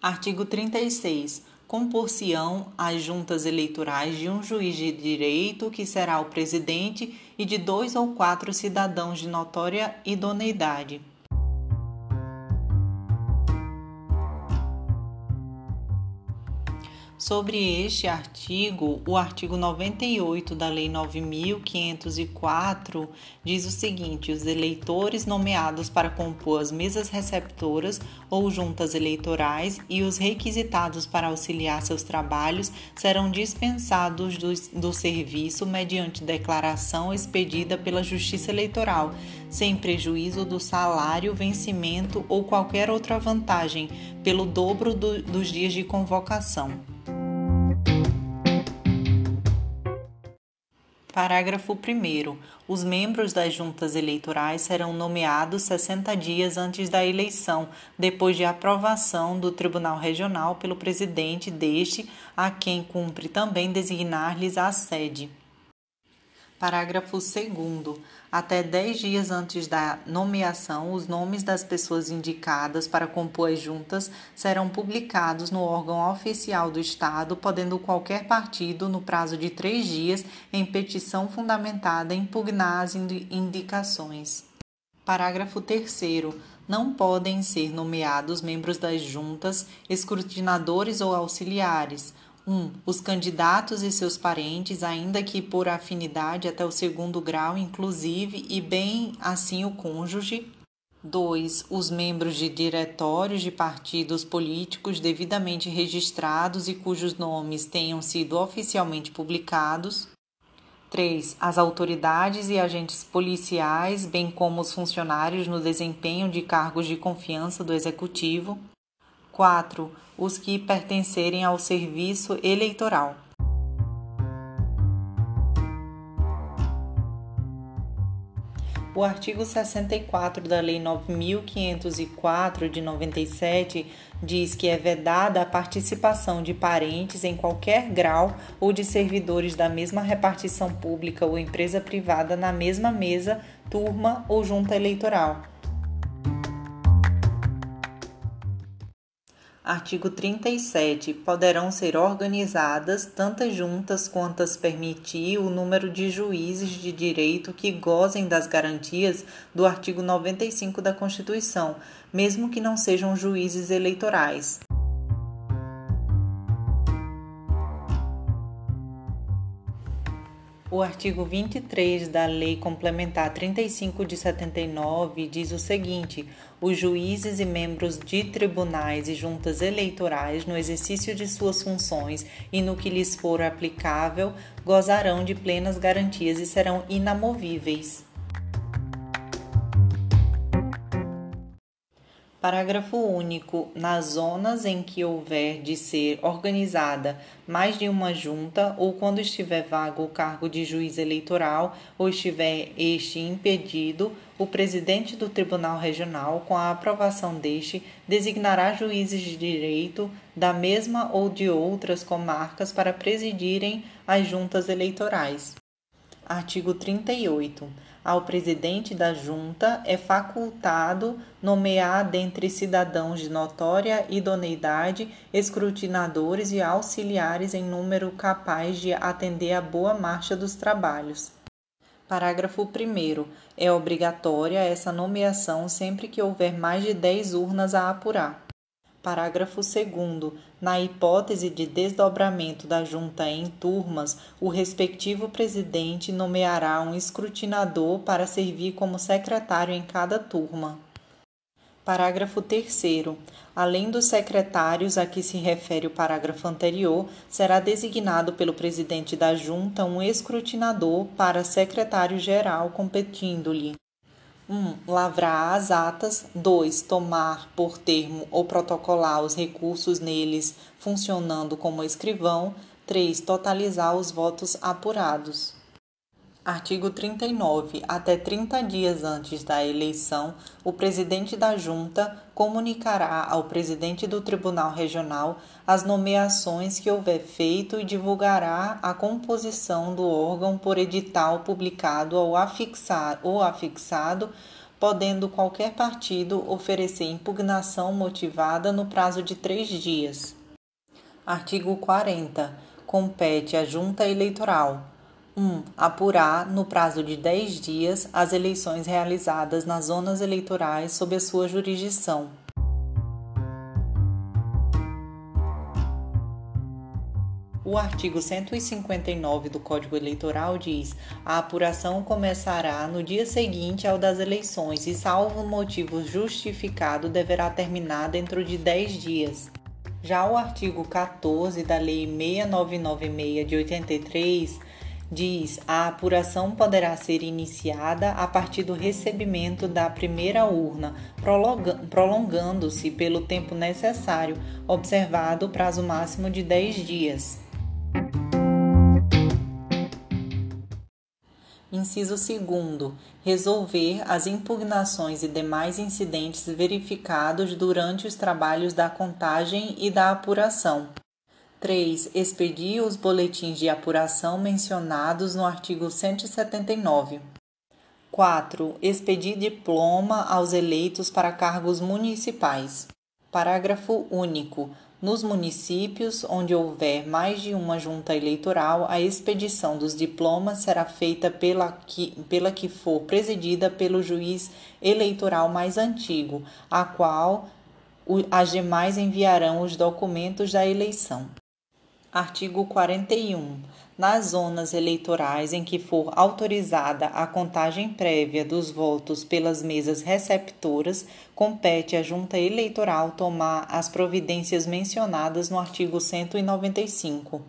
Artigo 36 compor-se-ão as juntas eleitorais de um juiz de direito, que será o presidente, e de dois ou quatro cidadãos de notória idoneidade Sobre este artigo, o artigo 98 da Lei 9504 diz o seguinte: os eleitores nomeados para compor as mesas receptoras ou juntas eleitorais e os requisitados para auxiliar seus trabalhos serão dispensados do, do serviço mediante declaração expedida pela Justiça Eleitoral, sem prejuízo do salário, vencimento ou qualquer outra vantagem, pelo dobro do, dos dias de convocação. Parágrafo 1. Os membros das juntas eleitorais serão nomeados 60 dias antes da eleição, depois de aprovação do Tribunal Regional pelo presidente deste, a quem cumpre também designar-lhes a sede. Parágrafo 2. Até 10 dias antes da nomeação, os nomes das pessoas indicadas para compor as juntas serão publicados no órgão oficial do Estado, podendo qualquer partido, no prazo de três dias, em petição fundamentada, impugnar as indicações. Parágrafo 3. Não podem ser nomeados membros das juntas, escrutinadores ou auxiliares 1. Um, os candidatos e seus parentes, ainda que por afinidade até o segundo grau, inclusive, e bem assim o cônjuge. 2. Os membros de diretórios de partidos políticos devidamente registrados e cujos nomes tenham sido oficialmente publicados. 3. As autoridades e agentes policiais, bem como os funcionários no desempenho de cargos de confiança do Executivo. 4. Os que pertencerem ao serviço eleitoral. O artigo 64 da Lei 9504 de 97 diz que é vedada a participação de parentes em qualquer grau ou de servidores da mesma repartição pública ou empresa privada na mesma mesa, turma ou junta eleitoral Artigo 37. Poderão ser organizadas tantas juntas quantas permitir o número de juízes de direito que gozem das garantias do artigo 95 da Constituição, mesmo que não sejam juízes eleitorais. O artigo 23 da Lei Complementar 35 de 79 diz o seguinte: os juízes e membros de tribunais e juntas eleitorais, no exercício de suas funções e no que lhes for aplicável, gozarão de plenas garantias e serão inamovíveis. Parágrafo único. Nas zonas em que houver de ser organizada mais de uma junta, ou quando estiver vago o cargo de juiz eleitoral, ou estiver este impedido, o presidente do Tribunal Regional, com a aprovação deste, designará juízes de direito da mesma ou de outras comarcas para presidirem as juntas eleitorais. Artigo 38 ao presidente da junta é facultado nomear dentre cidadãos de notória idoneidade escrutinadores e auxiliares em número capaz de atender à boa marcha dos trabalhos. Parágrafo 1. É obrigatória essa nomeação sempre que houver mais de 10 urnas a apurar. Parágrafo 2. Na hipótese de desdobramento da junta em turmas, o respectivo presidente nomeará um escrutinador para servir como secretário em cada turma. Parágrafo 3. Além dos secretários a que se refere o parágrafo anterior, será designado pelo presidente da junta um escrutinador para secretário-geral, competindo-lhe 1. lavrar as atas. 2. Tomar por termo ou protocolar os recursos neles funcionando como escrivão. 3. Totalizar os votos apurados. Artigo 39. Até 30 dias antes da eleição, o presidente da Junta comunicará ao presidente do Tribunal Regional as nomeações que houver feito e divulgará a composição do órgão por edital publicado ou, afixar, ou afixado, podendo qualquer partido oferecer impugnação motivada no prazo de três dias. Artigo 40. Compete à Junta Eleitoral 1. Apurar, no prazo de 10 dias, as eleições realizadas nas zonas eleitorais sob a sua jurisdição. O artigo 159 do Código Eleitoral diz: a apuração começará no dia seguinte ao das eleições e, salvo motivo justificado, deverá terminar dentro de 10 dias. Já o artigo 14 da Lei 6996 de 83 diz: a apuração poderá ser iniciada a partir do recebimento da primeira urna, prolongando-se pelo tempo necessário, observado o prazo máximo de 10 dias. Inciso 2. Resolver as impugnações e demais incidentes verificados durante os trabalhos da contagem e da apuração. 3. Expedir os boletins de apuração mencionados no artigo 179. 4. Expedir diploma aos eleitos para cargos municipais. Parágrafo único. Nos municípios onde houver mais de uma junta eleitoral, a expedição dos diplomas será feita pela que, pela que for presidida pelo juiz eleitoral mais antigo, a qual as demais enviarão os documentos da eleição. Artigo 41. Nas zonas eleitorais em que for autorizada a contagem prévia dos votos pelas mesas receptoras, compete à Junta Eleitoral tomar as providências mencionadas no artigo 195.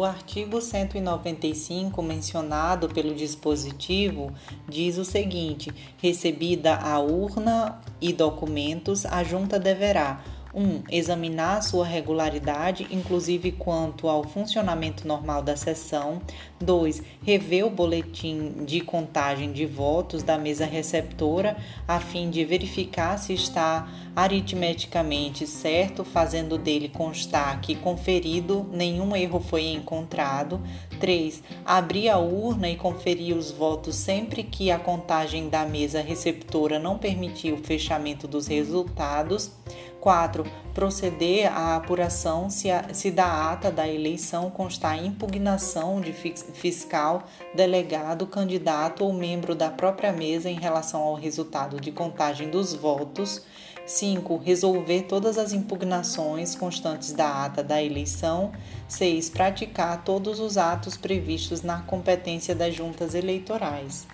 O artigo 195, mencionado pelo dispositivo, diz o seguinte: recebida a urna e documentos, a junta deverá 1. Um, examinar sua regularidade, inclusive quanto ao funcionamento normal da sessão. 2. Rever o boletim de contagem de votos da mesa receptora, a fim de verificar se está aritmeticamente certo, fazendo dele constar que conferido nenhum erro foi encontrado. 3. Abrir a urna e conferir os votos sempre que a contagem da mesa receptora não permitir o fechamento dos resultados. 4. Proceder à apuração se, a, se da ata da eleição constar impugnação de fiscal, delegado, candidato ou membro da própria mesa em relação ao resultado de contagem dos votos. 5. Resolver todas as impugnações constantes da ata da eleição. 6. Praticar todos os atos previstos na competência das juntas eleitorais.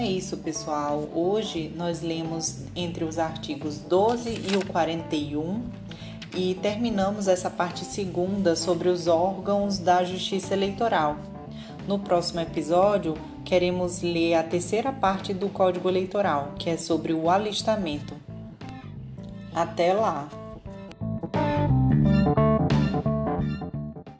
É isso, pessoal. Hoje nós lemos entre os artigos 12 e o 41 e terminamos essa parte segunda sobre os órgãos da Justiça Eleitoral. No próximo episódio, queremos ler a terceira parte do Código Eleitoral, que é sobre o alistamento. Até lá!